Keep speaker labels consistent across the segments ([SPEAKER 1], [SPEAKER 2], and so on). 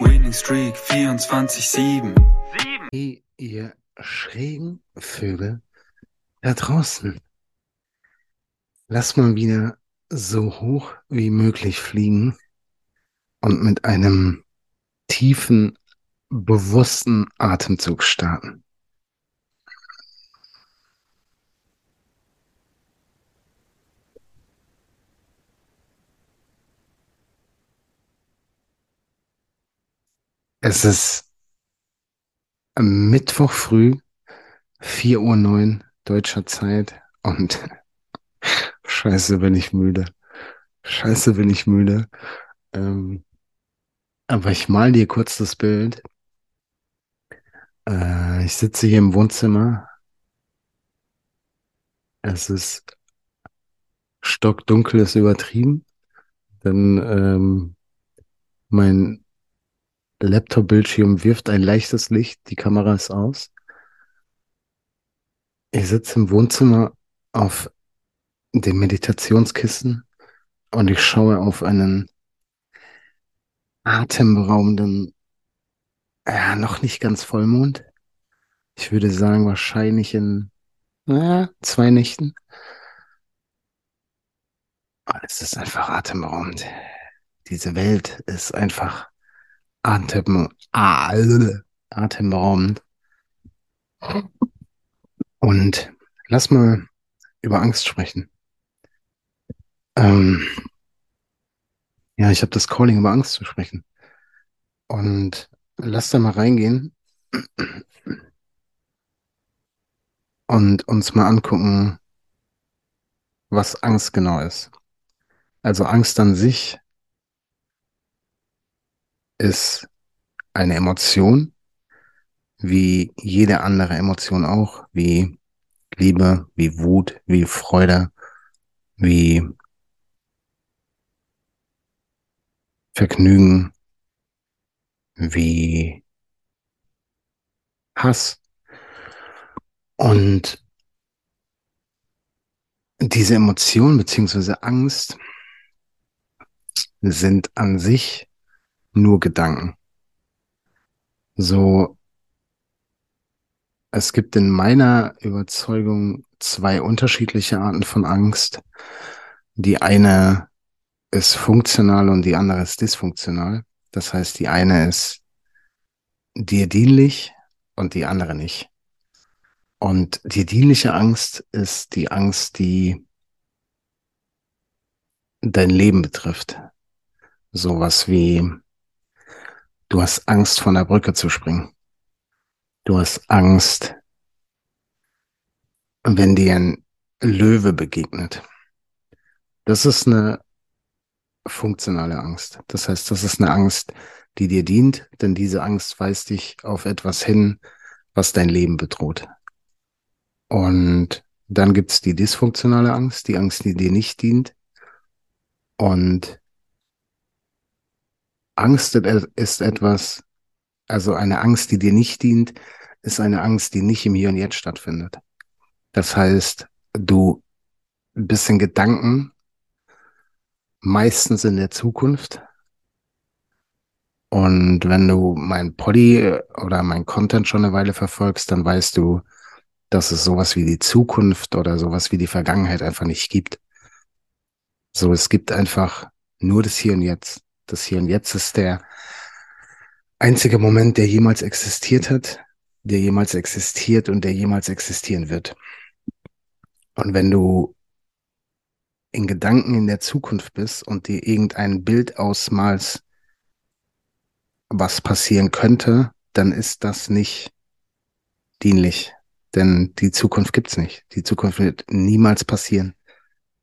[SPEAKER 1] Winning Streak 24-7.
[SPEAKER 2] Hey, ihr schrägen Vögel da draußen. Lass mal wieder so hoch wie möglich fliegen und mit einem tiefen, bewussten Atemzug starten. Es ist Mittwoch früh, 4.09 Uhr deutscher Zeit und scheiße bin ich müde. Scheiße bin ich müde. Ähm, aber ich mal dir kurz das Bild. Äh, ich sitze hier im Wohnzimmer. Es ist stockdunkel, ist übertrieben. Dann ähm, mein Laptop-Bildschirm wirft ein leichtes Licht, die Kamera ist aus. Ich sitze im Wohnzimmer auf dem Meditationskissen und ich schaue auf einen atemberaubenden, ja, noch nicht ganz Vollmond. Ich würde sagen, wahrscheinlich in ja, zwei Nächten. Es ist einfach atemberaubend. Diese Welt ist einfach atem, ah. Und lass mal über Angst sprechen. Ähm, ja, ich habe das Calling über Angst zu sprechen. Und lass da mal reingehen und uns mal angucken, was Angst genau ist. Also Angst an sich ist eine Emotion, wie jede andere Emotion auch, wie Liebe, wie Wut, wie Freude, wie Vergnügen, wie Hass. Und diese Emotion beziehungsweise Angst sind an sich nur Gedanken. So, es gibt in meiner Überzeugung zwei unterschiedliche Arten von Angst. Die eine ist funktional und die andere ist dysfunktional. Das heißt, die eine ist dir dienlich und die andere nicht. Und die dienliche Angst ist die Angst, die dein Leben betrifft. Sowas wie, du hast Angst, von der Brücke zu springen. Du hast Angst, wenn dir ein Löwe begegnet. Das ist eine funktionale Angst. Das heißt, das ist eine Angst, die dir dient, denn diese Angst weist dich auf etwas hin, was dein Leben bedroht. Und dann gibt's die dysfunktionale Angst, die Angst, die dir nicht dient. Und Angst ist etwas, also eine Angst, die dir nicht dient, ist eine Angst, die nicht im Hier und Jetzt stattfindet. Das heißt, du bist in Gedanken meistens in der Zukunft. Und wenn du mein Poddy oder mein Content schon eine Weile verfolgst, dann weißt du, dass es sowas wie die Zukunft oder sowas wie die Vergangenheit einfach nicht gibt. So, es gibt einfach nur das Hier und Jetzt. Das Hier und Jetzt ist der einzige Moment, der jemals existiert hat. der jemals existiert und der jemals existieren wird. Und wenn du in Gedanken in der Zukunft bist und dir irgendein Bild ausmalst, was passieren könnte, dann ist das nicht dienlich. Denn die Zukunft gibt's nicht. Die Zukunft wird niemals passieren.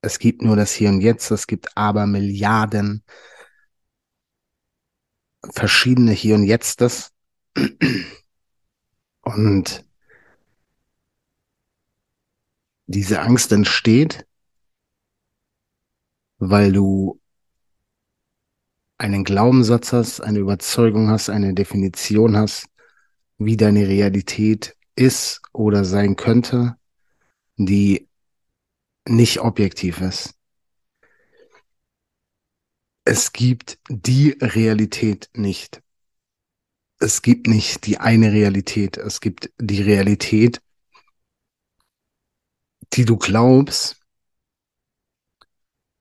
[SPEAKER 2] Es gibt nur das Hier und Jetzt. Es gibt aber Milliarden verschiedene Hier und Jetztes. Und diese Angst entsteht, weil du einen Glaubenssatz hast, eine Überzeugung hast, eine Definition hast, wie deine Realität ist oder sein könnte, die nicht objektiv ist. Es gibt die Realität nicht. Es gibt nicht die eine Realität. Es gibt die Realität, die du glaubst,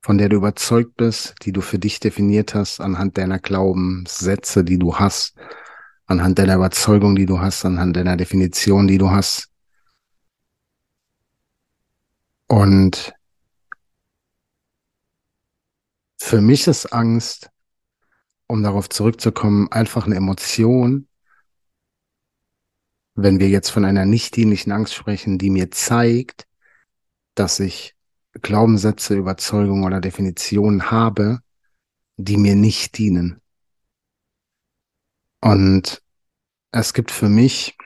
[SPEAKER 2] von der du überzeugt bist, die du für dich definiert hast anhand deiner Glaubenssätze, die du hast, anhand deiner Überzeugung, die du hast, anhand deiner Definition, die du hast. Und für mich ist Angst, um darauf zurückzukommen, einfach eine Emotion, wenn wir jetzt von einer nicht dienlichen Angst sprechen, die mir zeigt, dass ich Glaubenssätze, Überzeugungen oder Definitionen habe, die mir nicht dienen. Und es gibt für mich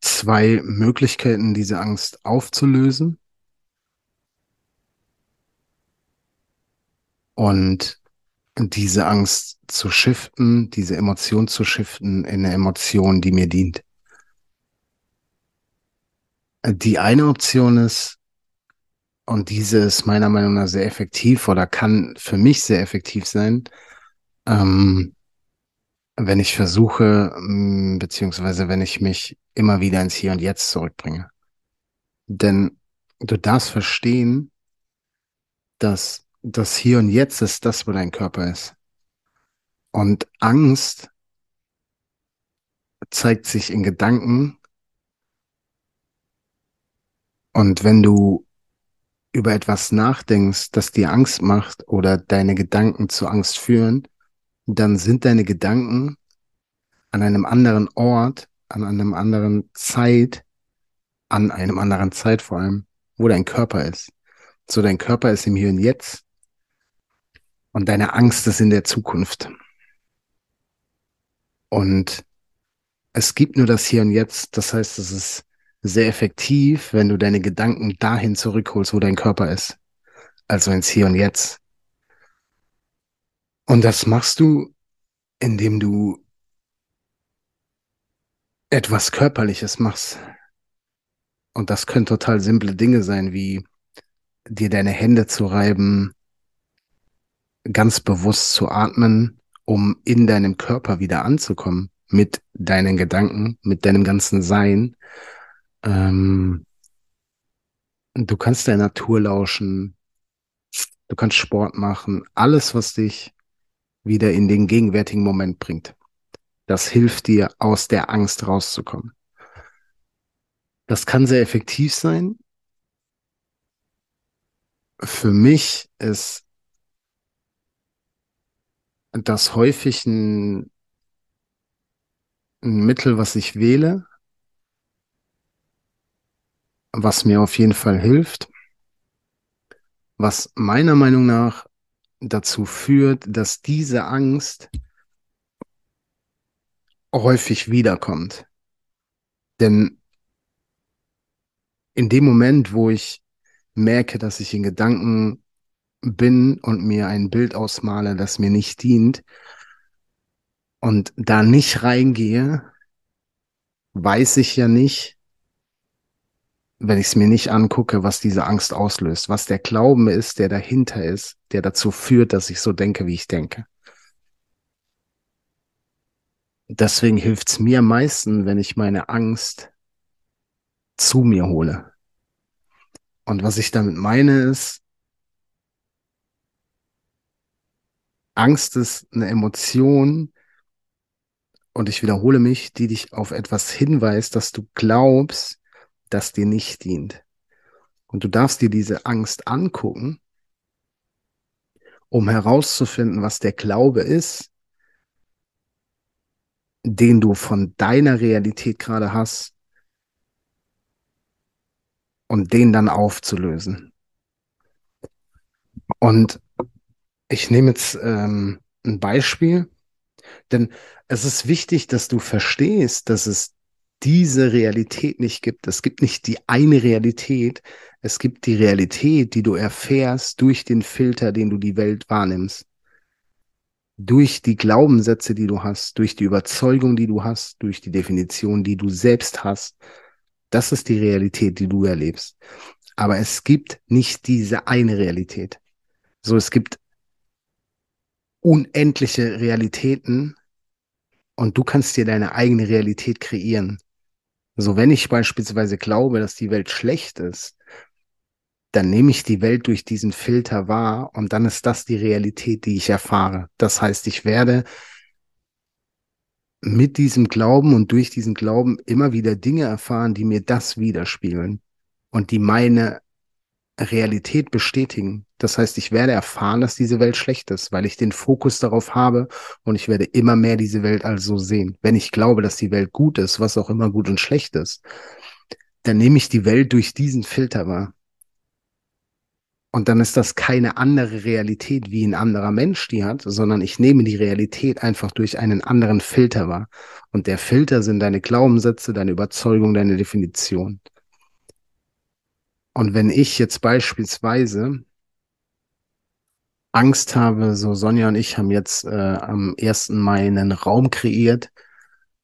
[SPEAKER 2] zwei Möglichkeiten, diese Angst aufzulösen. Und diese Angst zu shiften, diese Emotion zu shiften in eine Emotion, die mir dient. Die eine Option ist, und diese ist meiner Meinung nach sehr effektiv oder kann für mich sehr effektiv sein, ähm, wenn ich versuche, mm, beziehungsweise wenn ich mich immer wieder ins Hier und Jetzt zurückbringe. Denn du darfst verstehen, dass das Hier und Jetzt ist das, wo dein Körper ist. Und Angst zeigt sich in Gedanken. Und wenn du über etwas nachdenkst, das dir Angst macht oder deine Gedanken zu Angst führen, dann sind deine Gedanken an einem anderen Ort, an einem anderen Zeit, an einem anderen Zeit vor allem, wo dein Körper ist. So dein Körper ist im Hier und Jetzt und deine Angst ist in der Zukunft. Und es gibt nur das Hier und Jetzt. Das heißt, es ist sehr effektiv, wenn du deine Gedanken dahin zurückholst, wo dein Körper ist. Also ins Hier und Jetzt. Und das machst du, indem du etwas Körperliches machst. Und das können total simple Dinge sein, wie dir deine Hände zu reiben, ganz bewusst zu atmen, um in deinem Körper wieder anzukommen, mit deinen Gedanken, mit deinem ganzen Sein. Ähm, du kannst der Natur lauschen, du kannst Sport machen, alles, was dich wieder in den gegenwärtigen Moment bringt. Das hilft dir, aus der Angst rauszukommen. Das kann sehr effektiv sein. Für mich ist das häufig ein, ein Mittel, was ich wähle, was mir auf jeden Fall hilft, was meiner Meinung nach dazu führt, dass diese Angst häufig wiederkommt. Denn in dem Moment, wo ich merke, dass ich in Gedanken bin und mir ein Bild ausmale, das mir nicht dient und da nicht reingehe, weiß ich ja nicht, wenn ich es mir nicht angucke, was diese Angst auslöst, was der Glauben ist, der dahinter ist, der dazu führt, dass ich so denke, wie ich denke. Deswegen hilft es mir am meisten, wenn ich meine Angst zu mir hole. Und was ich damit meine ist, Angst ist eine Emotion, und ich wiederhole mich, die dich auf etwas hinweist, dass du glaubst, das dir nicht dient. Und du darfst dir diese Angst angucken, um herauszufinden, was der Glaube ist, den du von deiner Realität gerade hast und den dann aufzulösen. Und ich nehme jetzt ähm, ein Beispiel, denn es ist wichtig, dass du verstehst, dass es diese Realität nicht gibt. Es gibt nicht die eine Realität. Es gibt die Realität, die du erfährst durch den Filter, den du die Welt wahrnimmst durch die Glaubenssätze, die du hast, durch die Überzeugung, die du hast, durch die Definition, die du selbst hast. Das ist die Realität, die du erlebst. Aber es gibt nicht diese eine Realität. So, es gibt unendliche Realitäten und du kannst dir deine eigene Realität kreieren. So, wenn ich beispielsweise glaube, dass die Welt schlecht ist, dann nehme ich die Welt durch diesen Filter wahr und dann ist das die Realität, die ich erfahre. Das heißt, ich werde mit diesem Glauben und durch diesen Glauben immer wieder Dinge erfahren, die mir das widerspiegeln und die meine Realität bestätigen. Das heißt, ich werde erfahren, dass diese Welt schlecht ist, weil ich den Fokus darauf habe und ich werde immer mehr diese Welt also sehen. Wenn ich glaube, dass die Welt gut ist, was auch immer gut und schlecht ist, dann nehme ich die Welt durch diesen Filter wahr. Und dann ist das keine andere Realität, wie ein anderer Mensch die hat, sondern ich nehme die Realität einfach durch einen anderen Filter wahr. Und der Filter sind deine Glaubenssätze, deine Überzeugung, deine Definition. Und wenn ich jetzt beispielsweise Angst habe, so Sonja und ich haben jetzt äh, am 1. Mai einen Raum kreiert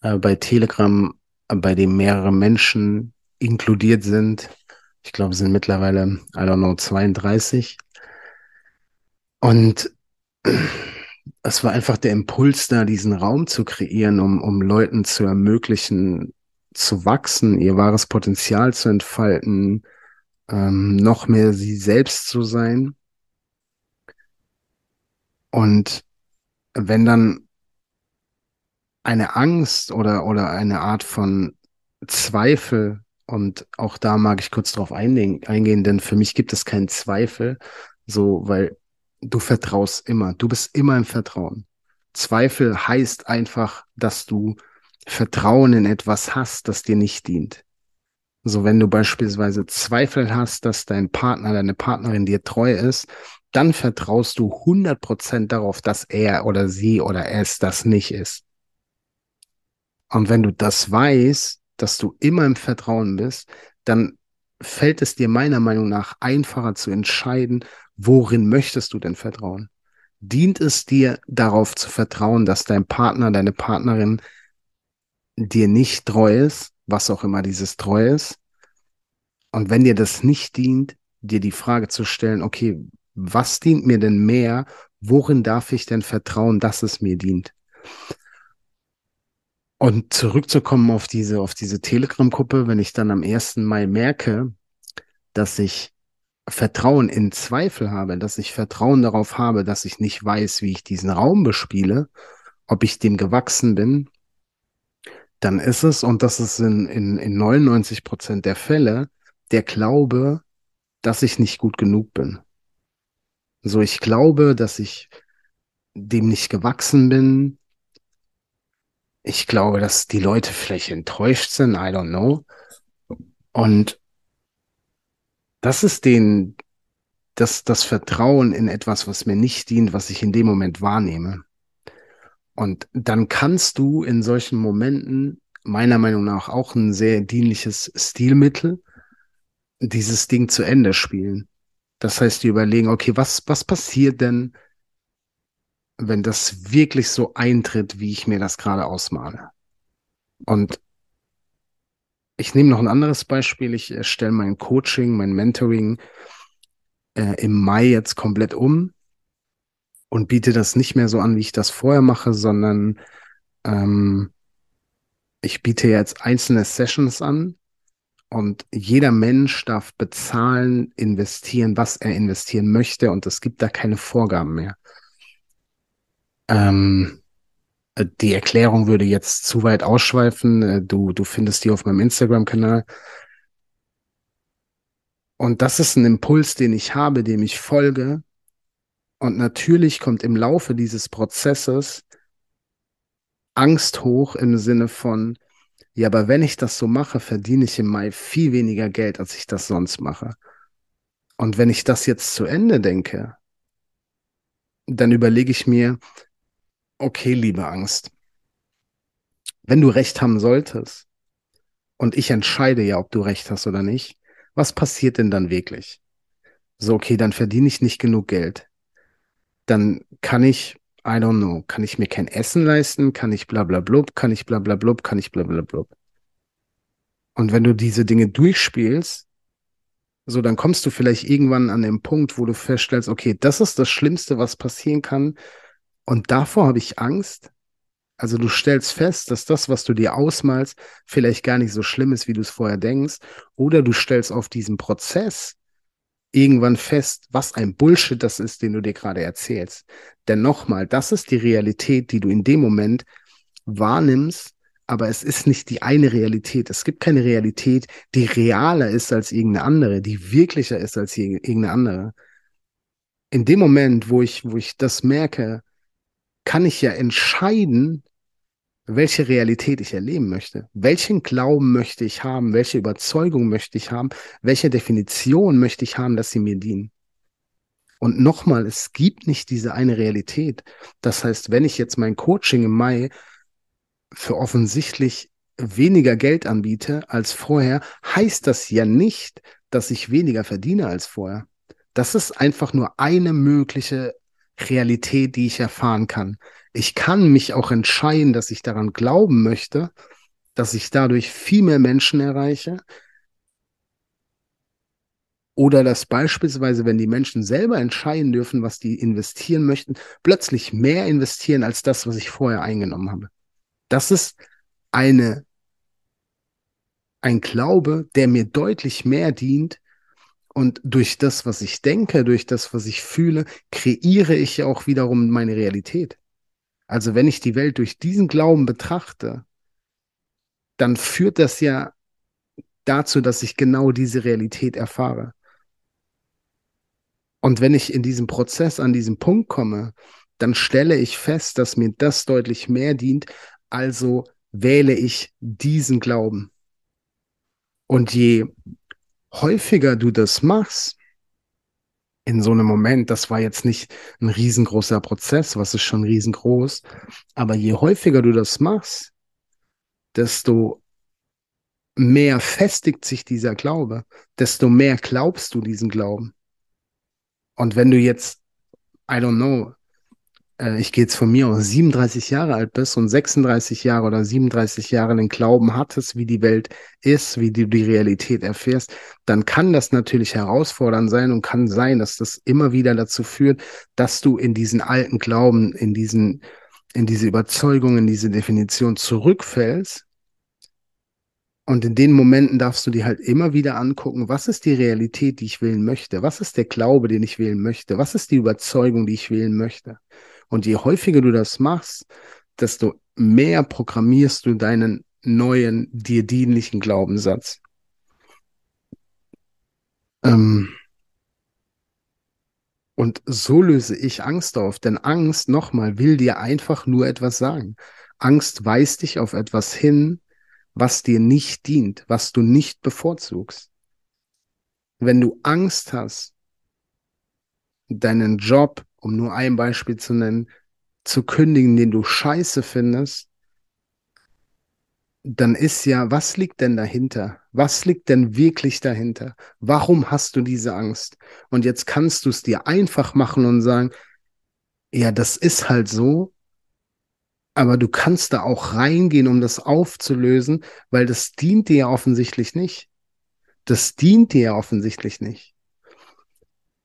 [SPEAKER 2] äh, bei Telegram, bei dem mehrere Menschen inkludiert sind, ich glaube, sind mittlerweile, I don't know, 32. Und es war einfach der Impuls da, diesen Raum zu kreieren, um, um Leuten zu ermöglichen, zu wachsen, ihr wahres Potenzial zu entfalten, ähm, noch mehr sie selbst zu sein. Und wenn dann eine Angst oder, oder eine Art von Zweifel und auch da mag ich kurz drauf eingehen, denn für mich gibt es keinen Zweifel, so, weil du vertraust immer. Du bist immer im Vertrauen. Zweifel heißt einfach, dass du Vertrauen in etwas hast, das dir nicht dient. So, wenn du beispielsweise Zweifel hast, dass dein Partner, deine Partnerin dir treu ist, dann vertraust du 100% darauf, dass er oder sie oder es das nicht ist. Und wenn du das weißt, dass du immer im Vertrauen bist, dann fällt es dir meiner Meinung nach einfacher zu entscheiden, worin möchtest du denn vertrauen? Dient es dir darauf zu vertrauen, dass dein Partner, deine Partnerin dir nicht treu ist, was auch immer dieses treu ist? Und wenn dir das nicht dient, dir die Frage zu stellen, okay, was dient mir denn mehr? Worin darf ich denn vertrauen, dass es mir dient? Und zurückzukommen auf diese, auf diese Telegram-Gruppe, wenn ich dann am 1. Mai merke, dass ich Vertrauen in Zweifel habe, dass ich Vertrauen darauf habe, dass ich nicht weiß, wie ich diesen Raum bespiele, ob ich dem gewachsen bin, dann ist es, und das ist in, in, in 99 Prozent der Fälle, der Glaube, dass ich nicht gut genug bin. So, ich glaube, dass ich dem nicht gewachsen bin, ich glaube, dass die Leute vielleicht enttäuscht sind, I don't know. Und das ist den, das, das Vertrauen in etwas, was mir nicht dient, was ich in dem Moment wahrnehme. Und dann kannst du in solchen Momenten meiner Meinung nach auch ein sehr dienliches Stilmittel, dieses Ding zu Ende spielen. Das heißt, die überlegen, okay, was, was passiert denn, wenn das wirklich so eintritt, wie ich mir das gerade ausmale. Und ich nehme noch ein anderes Beispiel. Ich stelle mein Coaching, mein Mentoring äh, im Mai jetzt komplett um und biete das nicht mehr so an, wie ich das vorher mache, sondern ähm, ich biete jetzt einzelne Sessions an und jeder Mensch darf bezahlen, investieren, was er investieren möchte und es gibt da keine Vorgaben mehr. Ähm, Äh, die Erklärung würde jetzt zu weit ausschweifen. Äh, du, du findest die auf meinem Instagram-Kanal. Und das ist ein Impuls, den ich habe, dem ich folge. Und natürlich kommt im Laufe dieses Prozesses Angst hoch im Sinne von, ja, aber wenn ich das so mache, verdiene ich im Mai viel weniger Geld, als ich das sonst mache. Und wenn ich das jetzt zu Ende denke, dann überlege ich mir, okay, liebe Angst, wenn du recht haben solltest und ich entscheide ja, ob du recht hast oder nicht, was passiert denn dann wirklich? So, okay, dann verdiene ich nicht genug Geld. Dann kann ich, I don't know, kann ich mir kein Essen leisten, kann ich bla bla blub, kann ich bla bla blub, kann ich bla bla blub. Und wenn du diese Dinge durchspielst, so dann kommst du vielleicht irgendwann an den Punkt, wo du feststellst, okay, das ist das Schlimmste, was passieren kann. Und davor habe ich Angst. Also du stellst fest, dass das, was du dir ausmalst, vielleicht gar nicht so schlimm ist, wie du es vorher denkst. Oder du stellst auf diesem Prozess irgendwann fest, was ein Bullshit das ist, den du dir gerade erzählst. Denn nochmal, das ist die Realität, die du in dem Moment wahrnimmst, aber es ist nicht die eine Realität. Es gibt keine Realität, die realer ist als irgendeine andere, die wirklicher ist als irgendeine andere. In dem Moment, wo ich, wo ich das merke, kann ich ja entscheiden, welche Realität ich erleben möchte. Welchen Glauben möchte ich haben? Welche Überzeugung möchte ich haben? Welche Definition möchte ich haben, dass sie mir dienen? Und nochmal, es gibt nicht diese eine Realität. Das heißt, wenn ich jetzt mein Coaching im Mai für offensichtlich weniger Geld anbiete als vorher, heißt das ja nicht, dass ich weniger verdiene als vorher. Das ist einfach nur eine mögliche Realität, die ich erfahren kann. Ich kann mich auch entscheiden, dass ich daran glauben möchte, dass ich dadurch viel mehr Menschen erreiche. Oder dass beispielsweise, wenn die Menschen selber entscheiden dürfen, was die investieren möchten, plötzlich mehr investieren als das, was ich vorher eingenommen habe. Das ist eine, ein Glaube, der mir deutlich mehr dient, und durch das, was ich denke, durch das, was ich fühle, kreiere ich ja auch wiederum meine Realität. Also wenn ich die Welt durch diesen Glauben betrachte, dann führt das ja dazu, dass ich genau diese Realität erfahre. Und wenn ich in diesem Prozess an diesen Punkt komme, dann stelle ich fest, dass mir das deutlich mehr dient, also wähle ich diesen Glauben. Und je häufiger du das machst, in so einem Moment, das war jetzt nicht ein riesengroßer Prozess, was ist schon riesengroß, aber je häufiger du das machst, desto mehr festigt sich dieser Glaube, desto mehr glaubst du diesen Glauben. Und wenn du jetzt, I don't know, äh, ich gehe jetzt von mir aus, 37 Jahre alt bist und 36 Jahre oder 37 Jahre den Glauben hattest, wie die Welt ist, wie du die Realität erfährst, dann kann das natürlich herausfordernd sein und kann sein, dass das immer wieder dazu führt, dass du in diesen alten Glauben, in diesen, in diese Überzeugung, in diese Definition zurückfällst. Und in den Momenten darfst du dir halt immer wieder angucken, was ist die Realität, die ich wählen möchte? Was ist der Glaube, den ich wählen möchte? Was ist die Überzeugung, die ich wählen möchte? Und je häufiger du das machst, desto mehr programmierst du deinen neuen, dir dienlichen Glaubenssatz. Ähm und so löse ich Angst auf, denn Angst, nochmal, will dir einfach nur etwas sagen. Angst weist dich auf etwas hin, was dir nicht dient, was du nicht bevorzugst. Wenn du Angst hast, deinen Job um nur ein Beispiel zu nennen, zu kündigen, den du scheiße findest, dann ist ja, was liegt denn dahinter? Was liegt denn wirklich dahinter? Warum hast du diese Angst? Und jetzt kannst du es dir einfach machen und sagen, ja, das ist halt so, aber du kannst da auch reingehen, um das aufzulösen, weil das dient dir ja offensichtlich nicht. Das dient dir ja offensichtlich nicht.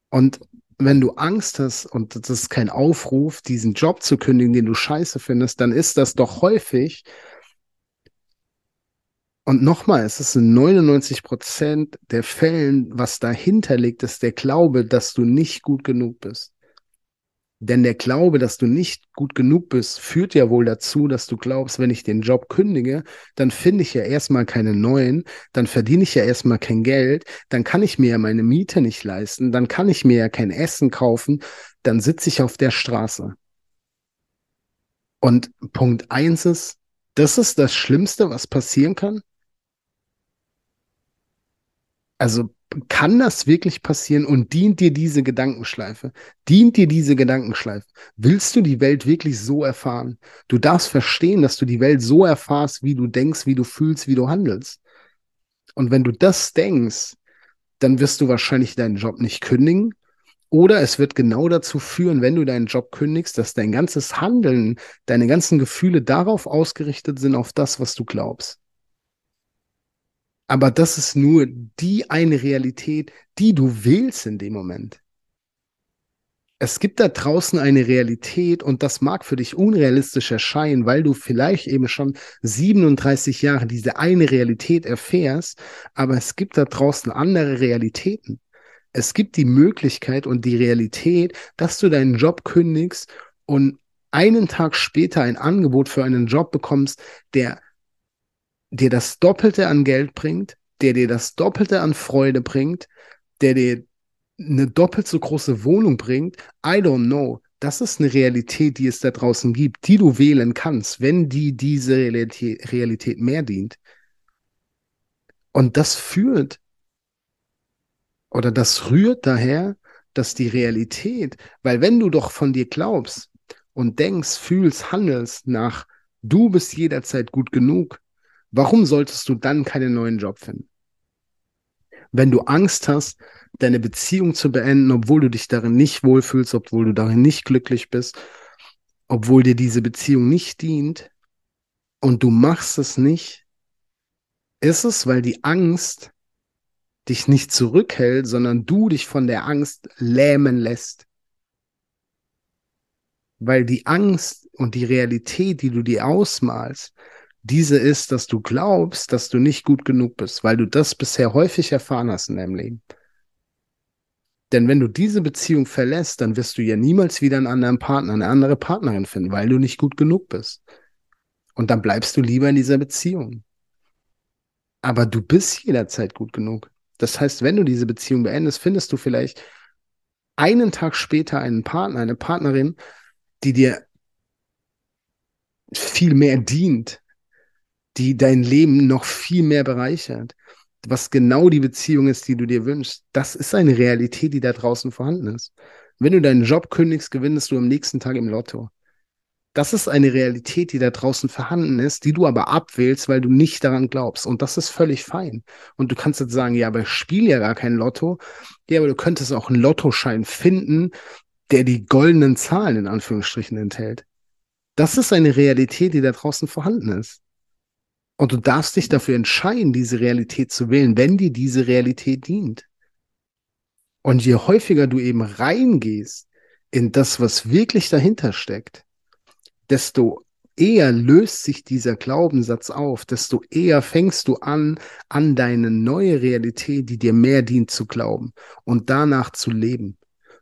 [SPEAKER 2] Und wenn du Angst hast und das ist kein Aufruf, diesen Job zu kündigen, den du scheiße findest, dann ist das doch häufig. Und nochmal, es ist in 99 Prozent der Fällen, was dahinter liegt, ist der Glaube, dass du nicht gut genug bist. Denn der Glaube, dass du nicht gut genug bist, führt ja wohl dazu, dass du glaubst, wenn ich den Job kündige, dann finde ich ja erstmal keine neuen, dann verdiene ich ja erstmal kein Geld, dann kann ich mir ja meine Miete nicht leisten, dann kann ich mir ja kein Essen kaufen, dann sitze ich auf der Straße. Und Punkt eins ist, das ist das Schlimmste, was passieren kann. Also kann das wirklich passieren und dient dir diese Gedankenschleife? Dient dir diese Gedankenschleife? Willst du die Welt wirklich so erfahren? Du darfst verstehen, dass du die Welt so erfahrst, wie du denkst, wie du fühlst, wie du handelst. Und wenn du das denkst, dann wirst du wahrscheinlich deinen Job nicht kündigen. Oder es wird genau dazu führen, wenn du deinen Job kündigst, dass dein ganzes Handeln, deine ganzen Gefühle darauf ausgerichtet sind, auf das, was du glaubst. Aber das ist nur die eine Realität, die du wählst in dem Moment. Es gibt da draußen eine Realität und das mag für dich unrealistisch erscheinen, weil du vielleicht eben schon 37 Jahre diese eine Realität erfährst, aber es gibt da draußen andere Realitäten. Es gibt die Möglichkeit und die Realität, dass du deinen Job kündigst und einen Tag später ein Angebot für einen Job bekommst, der dir das Doppelte an Geld bringt, der dir das Doppelte an Freude bringt, der dir eine doppelt so große Wohnung bringt, I don't know. Das ist eine Realität, die es da draußen gibt, die du wählen kannst, wenn die diese Realität, Realität mehr dient. Und das führt oder das rührt daher, dass die Realität, weil wenn du doch von dir glaubst und denkst, fühlst, handelst nach, du bist jederzeit gut genug, Warum solltest du dann keinen neuen Job finden? Wenn du Angst hast, deine Beziehung zu beenden, obwohl du dich darin nicht wohlfühlst, obwohl du darin nicht glücklich bist, obwohl dir diese Beziehung nicht dient und du machst es nicht, ist es, weil die Angst dich nicht zurückhält, sondern du dich von der Angst lähmen lässt. Weil die Angst und die Realität, die du dir ausmalst, diese ist, dass du glaubst, dass du nicht gut genug bist, weil du das bisher häufig erfahren hast in deinem Leben. Denn wenn du diese Beziehung verlässt, dann wirst du ja niemals wieder einen anderen Partner, eine andere Partnerin finden, weil du nicht gut genug bist. Und dann bleibst du lieber in dieser Beziehung. Aber du bist jederzeit gut genug. Das heißt, wenn du diese Beziehung beendest, findest du vielleicht einen Tag später einen Partner, eine Partnerin, die dir viel mehr dient, die dein Leben noch viel mehr bereichert. Was genau die Beziehung ist, die du dir wünschst. Das ist eine Realität, die da draußen vorhanden ist. Wenn du deinen Job kündigst, gewinnst du am nächsten Tag im Lotto. Das ist eine Realität, die da draußen vorhanden ist, die du aber abwählst, weil du nicht daran glaubst. Und das ist völlig fein. Und du kannst jetzt sagen, ja, aber ich spiele ja gar kein Lotto. Ja, aber du könntest auch einen Lottoschein finden, der die goldenen Zahlen in Anführungsstrichen enthält. Das ist eine Realität, die da draußen vorhanden ist. Und du darfst dich dafür entscheiden, diese Realität zu wählen, wenn dir diese Realität dient. Und je häufiger du eben reingehst in das, was wirklich dahinter steckt, desto eher löst sich dieser Glaubenssatz auf, desto eher fängst du an, an deine neue Realität, die dir mehr dient, zu glauben und danach zu leben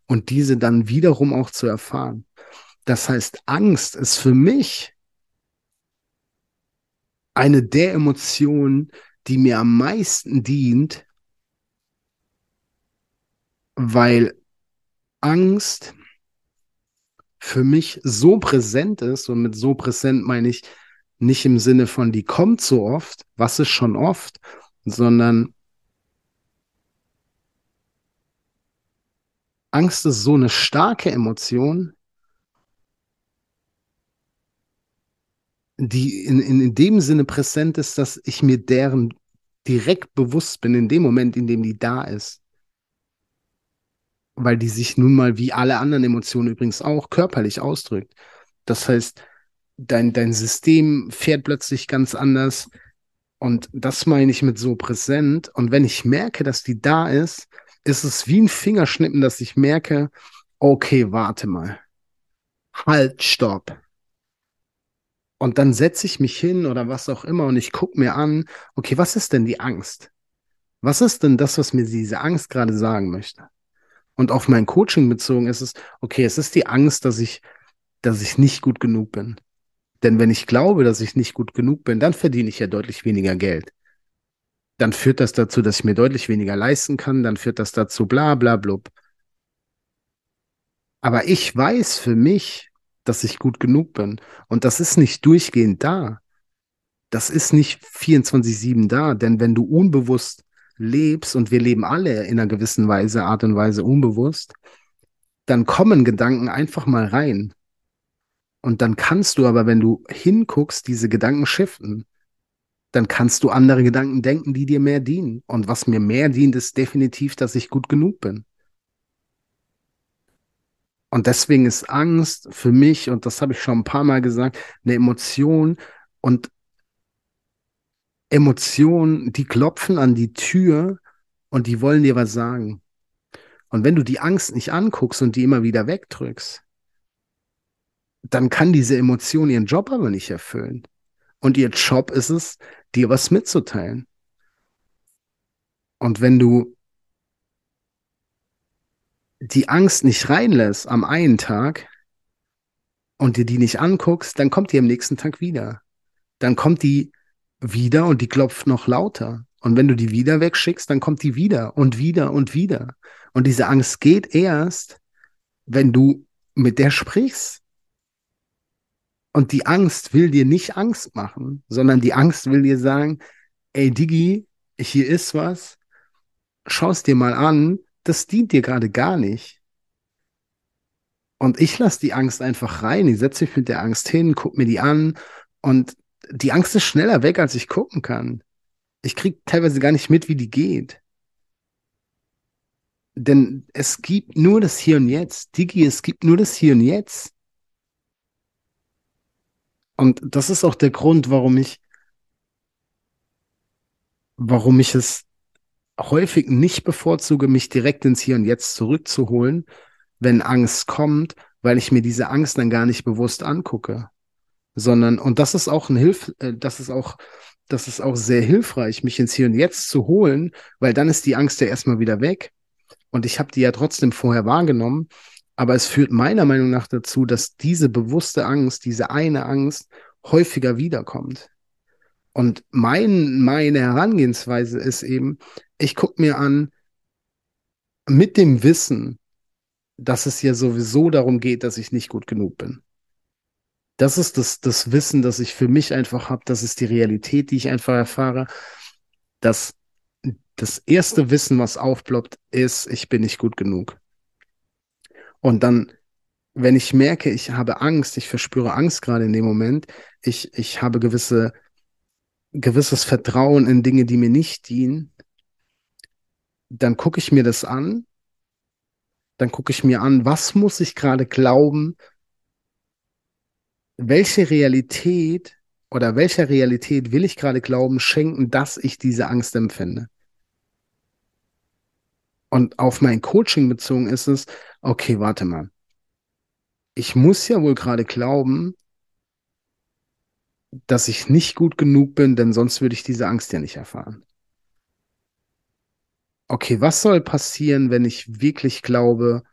[SPEAKER 2] und diese dann wiederum auch zu erfahren. Das heißt, Angst ist für mich eine der Emotionen, die mir am meisten dient, weil Angst für mich so präsent ist und mit so präsent meine ich nicht im Sinne von, die kommt so oft, was ist schon oft, sondern Angst ist so eine starke Emotion, die in, in, in dem Sinne präsent ist, dass ich mir deren direkt bewusst bin, in dem Moment, in dem die da ist. Weil die sich nun mal wie alle anderen Emotionen übrigens auch körperlich ausdrückt. Das heißt, dein, dein System fährt plötzlich ganz anders. Und das meine ich mit so präsent. Und wenn ich merke, dass die da ist, ist es wie ein Fingerschnippen, dass ich merke, okay, warte mal. Halt, stopp. Und dann setze ich mich hin oder was auch immer und ich gucke mir an, okay, was ist denn die Angst? Was ist denn das, was mir diese Angst gerade sagen möchte? Und auf mein Coaching bezogen ist es, okay, es ist die Angst, dass ich, dass ich nicht gut genug bin. Denn wenn ich glaube, dass ich nicht gut genug bin, dann verdiene ich ja deutlich weniger Geld. Dann führt das dazu, dass ich mir deutlich weniger leisten kann, dann führt das dazu, bla bla blub. Aber ich weiß für mich, dass ich gut genug bin. Und das ist nicht durchgehend da. Das ist nicht 24-7 da. Denn wenn du unbewusst lebst, und wir leben alle in einer gewissen Weise, Art und Weise unbewusst, dann kommen Gedanken einfach mal rein. Und dann kannst du aber, wenn du hinguckst, diese Gedanken shiften. Dann kannst du andere Gedanken denken, die dir mehr dienen. Und was mir mehr dient, ist definitiv, dass ich gut genug bin. Und deswegen ist Angst für mich, und das habe ich schon ein paar Mal gesagt, eine Emotion. Und Emotionen, die klopfen an die Tür und die wollen dir was sagen. Und wenn du die Angst nicht anguckst und die immer wieder wegdrückst, dann kann diese Emotion ihren Job aber nicht erfüllen. Und ihr Job ist es, dir was mitzuteilen. Und wenn du die Angst nicht reinlässt am einen Tag und dir die nicht anguckst, dann kommt die am nächsten Tag wieder. Dann kommt die wieder und die klopft noch lauter. Und wenn du die wieder wegschickst, dann kommt die wieder und wieder und wieder. Und diese Angst geht erst, wenn du mit der sprichst. Und die Angst will dir nicht Angst machen, sondern die Angst will dir sagen, ey Digi, hier ist was, schau es dir mal an, das dient dir gerade gar nicht. Und ich lasse die Angst einfach rein. Ich setze mich mit der Angst hin, guck mir die an und die Angst ist schneller weg, als ich gucken kann. Ich krieg teilweise gar nicht mit, wie die geht. Denn es gibt nur das Hier und Jetzt. Digi, es gibt nur das Hier und Jetzt. Und das ist auch der Grund, warum ich, warum ich es häufig nicht bevorzuge, mich direkt ins Hier und Jetzt zurückzuholen, wenn Angst kommt, weil ich mir diese Angst dann gar nicht bewusst angucke. Sondern, und das ist auch ein Hilf, äh, das ist auch, das ist auch sehr hilfreich, mich ins Hier und Jetzt zu holen, weil dann ist die Angst ja erstmal wieder weg. Und ich habe die ja trotzdem vorher wahrgenommen. Aber es führt meiner Meinung nach dazu, dass diese bewusste Angst, diese eine Angst häufiger wiederkommt. Und mein, meine Herangehensweise ist eben, ich gucke mir an, mit dem Wissen, dass es ja sowieso darum geht, dass ich nicht gut genug bin. Das ist das, das Wissen, das ich für mich einfach habe. Das ist die Realität, die ich einfach erfahre. Das, das erste Wissen, was aufploppt, ist, ich bin nicht gut genug. Und dann, wenn ich merke, ich habe Angst, ich verspüre Angst gerade in dem Moment, ich, ich habe gewisse, gewisses Vertrauen in Dinge, die mir nicht dienen, dann gucke ich mir das an, dann gucke ich mir an, was muss ich gerade glauben, welche Realität oder welcher Realität will ich gerade glauben schenken, dass ich diese Angst empfinde. Und auf mein Coaching bezogen ist es, okay, warte mal. Ich muss ja wohl gerade glauben, dass ich nicht gut genug bin, denn sonst würde ich diese Angst ja nicht erfahren okay, was soll passieren, wenn ich wirklich glaube,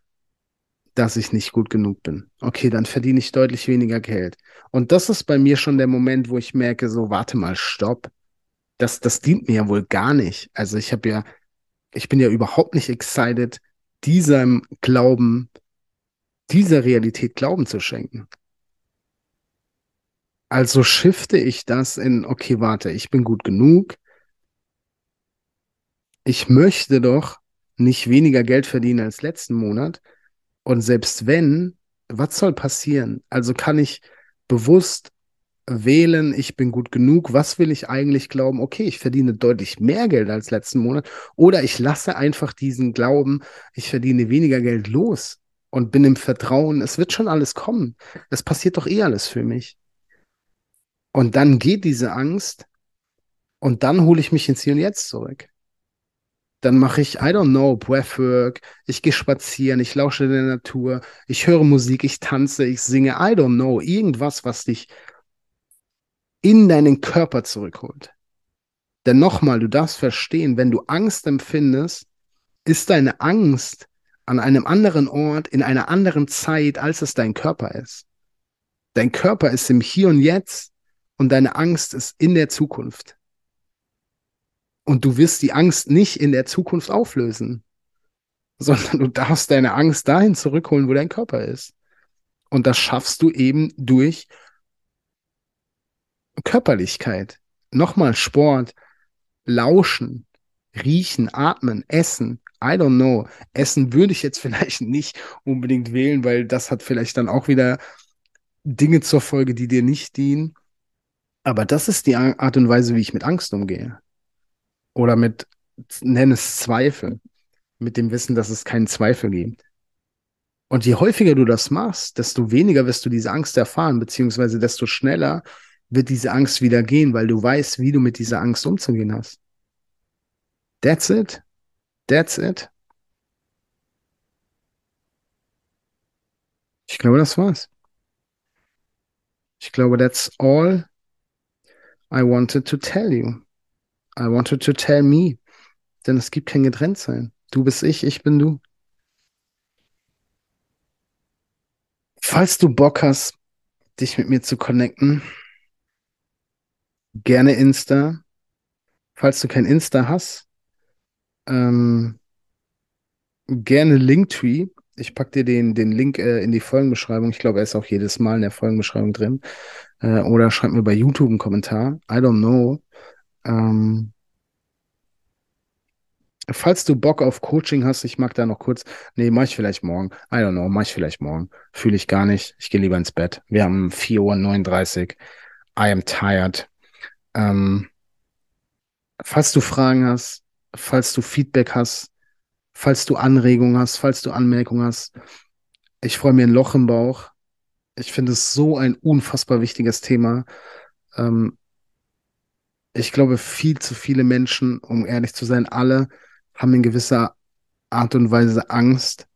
[SPEAKER 2] dass ich nicht gut genug bin? Okay, dann verdiene ich deutlich weniger Geld. Und das ist bei mir schon der Moment, wo ich merke, so, warte mal, stopp. Das, das dient mir ja wohl gar nicht. Also ich habe ja, ich bin ja überhaupt nicht excited, diesem Glauben, dieser Realität Glauben zu schenken. Also shifte ich das in, okay, warte, ich bin gut genug, ich möchte doch nicht weniger Geld verdienen als letzten Monat. Und selbst wenn, was soll passieren? Also kann ich bewusst wählen, ich bin gut genug, was will ich eigentlich glauben? Okay, ich verdiene deutlich mehr Geld als letzten Monat oder ich lasse einfach diesen Glauben, ich verdiene weniger Geld los und bin im Vertrauen, es wird schon alles kommen. Es passiert doch eh alles für mich. Und dann geht diese Angst und dann hole ich mich ins Hier und Jetzt zurück dann mache ich, I don't know, Breathwork, ich gehe spazieren, ich lausche der Natur, ich höre Musik, ich tanze, ich singe, I don't know, irgendwas, was dich in deinen Körper zurückholt. Denn nochmal, du darfst verstehen, wenn du Angst empfindest, ist deine Angst an einem anderen Ort, in einer anderen Zeit, als es dein Körper ist. Dein Körper ist im Hier und Jetzt und deine Angst ist in der Zukunft. Und du wirst die Angst nicht in der Zukunft auflösen, sondern du darfst deine Angst dahin zurückholen, wo dein Körper ist. Und das schaffst du eben durch Körperlichkeit. Nochmal Sport, Lauschen, Riechen, Atmen, Essen. I don't know. Essen würde ich jetzt vielleicht nicht unbedingt wählen, weil das hat vielleicht dann auch wieder Dinge zur Folge, die dir nicht dienen. Aber das ist die Art und Weise, wie ich mit Angst umgehe. Oder mit, nenne es Zweifel. Mit dem Wissen, dass es keinen Zweifel gibt. Und je häufiger du das machst, desto weniger wirst du diese Angst erfahren, beziehungsweise desto schneller wird diese Angst wieder gehen, weil du weißt, wie du mit dieser Angst umzugehen hast. That's it. That's it. Ich glaube, das war's. Ich glaube, that's all I wanted to tell you. I wanted to tell me. Denn es gibt kein Getrenntsein. Du bist ich, ich bin du. Falls du Bock hast, dich mit mir zu connecten, gerne Insta. Falls du kein Insta hast, ähm, gerne Linktree. Ich packe dir den, den Link äh, in die Folgenbeschreibung. Ich glaube, er ist auch jedes Mal in der Folgenbeschreibung drin. Äh, oder schreib mir bei YouTube einen Kommentar. I don't know. Ähm, falls du Bock auf Coaching hast, ich mag da noch kurz. Nee, mach ich vielleicht morgen. I don't know, mach ich vielleicht morgen. Fühle ich gar nicht. Ich gehe lieber ins Bett. Wir haben 4.39 Uhr. I am tired. Ähm, falls du Fragen hast, falls du Feedback hast, falls du Anregungen hast, falls du Anmerkungen hast, ich freue mir ein Loch im Bauch. Ich finde es so ein unfassbar wichtiges Thema. Ähm, ich glaube, viel zu viele Menschen, um ehrlich zu sein, alle haben in gewisser Art und Weise Angst,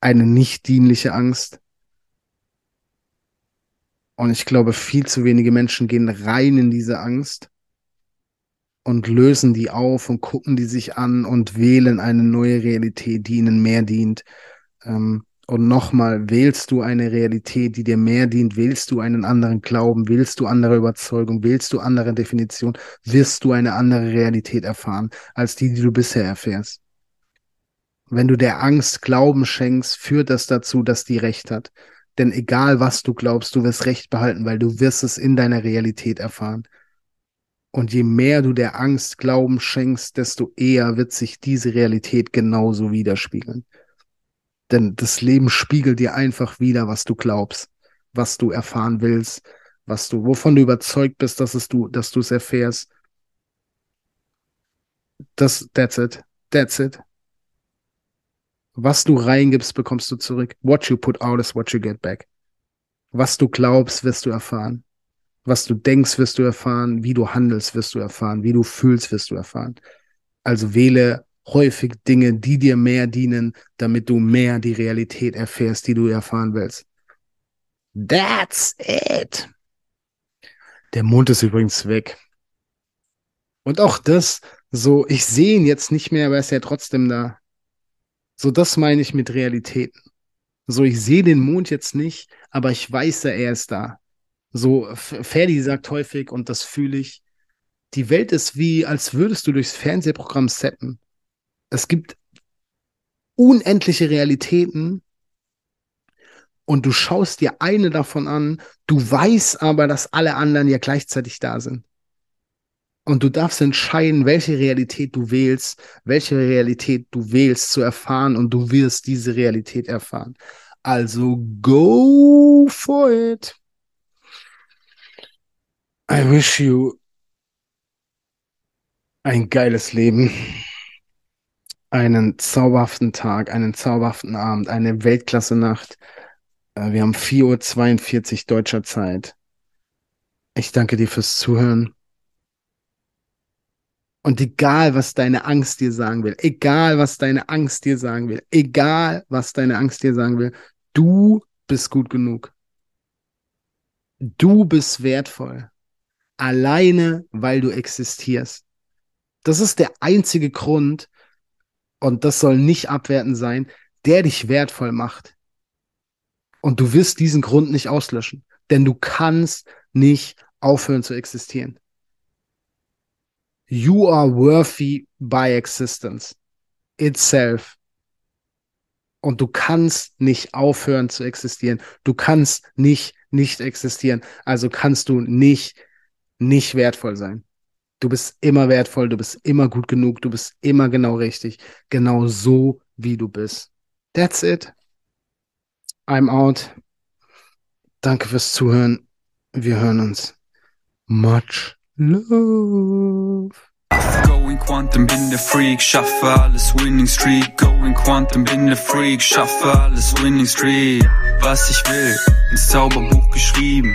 [SPEAKER 2] eine nicht dienliche Angst. Und ich glaube, viel zu wenige Menschen gehen rein in diese Angst und lösen die auf und gucken die sich an und wählen eine neue Realität, die ihnen mehr dient. Ähm, und nochmal, wählst du eine Realität, die dir mehr dient, wählst du einen anderen Glauben, wählst du andere Überzeugung, wählst du andere Definition, wirst du eine andere Realität erfahren, als die, die du bisher erfährst. Wenn du der Angst Glauben schenkst, führt das dazu, dass die Recht hat. Denn egal was du glaubst, du wirst Recht behalten, weil du wirst es in deiner Realität erfahren. Und je mehr du der Angst Glauben schenkst, desto eher wird sich diese Realität genauso widerspiegeln. Denn das Leben spiegelt dir einfach wieder, was du glaubst, was du erfahren willst, was du, wovon du überzeugt bist, dass es du, dass du es erfährst. Das, that's it. That's it. Was du reingibst, bekommst du zurück. What you put out is what you get back. Was du glaubst, wirst du erfahren. Was du denkst, wirst du erfahren. Wie du handelst, wirst du erfahren. Wie du fühlst, wirst du erfahren. Also wähle häufig Dinge, die dir mehr dienen, damit du mehr die Realität erfährst, die du erfahren willst. That's it. Der Mond ist übrigens weg. Und auch das, so, ich sehe ihn jetzt nicht mehr, aber er ist ja trotzdem da. So, das meine ich mit Realitäten. So, ich sehe den Mond jetzt nicht, aber ich weiß er ist da. So, Ferdi sagt häufig, und das fühle ich, die Welt ist wie, als würdest du durchs Fernsehprogramm seppen es gibt unendliche Realitäten und du schaust dir eine davon an, du weißt aber, dass alle anderen ja gleichzeitig da sind. Und du darfst entscheiden, welche Realität du wählst, welche Realität du wählst zu erfahren und du wirst diese Realität erfahren. Also go for it. I wish you ein geiles Leben einen zauberhaften Tag, einen zauberhaften Abend, eine Weltklasse-Nacht. Äh, wir haben 4.42 Uhr deutscher Zeit. Ich danke dir fürs Zuhören. Und egal, was deine Angst dir sagen will, egal, was deine Angst dir sagen will, egal, was deine Angst dir sagen will, du bist gut genug. Du bist wertvoll. Alleine, weil du existierst. Das ist der einzige Grund, und das soll nicht abwertend sein, der dich wertvoll macht. Und du wirst diesen Grund nicht auslöschen, denn du kannst nicht aufhören zu existieren. You are worthy by existence itself. Und du kannst nicht aufhören zu existieren. Du kannst nicht nicht existieren. Also kannst du nicht nicht wertvoll sein. Du bist immer wertvoll, du bist immer gut genug, du bist immer genau richtig, genau so wie du bist. That's it. I'm out. Danke fürs Zuhören. Wir hören uns. Much love.
[SPEAKER 1] Going Quantum, bin der Freak, schaffe alles Winning Streak. Going Quantum, bin der Freak, schaffe alles Winning Streak. Was ich will, ins Zauberbuch geschrieben.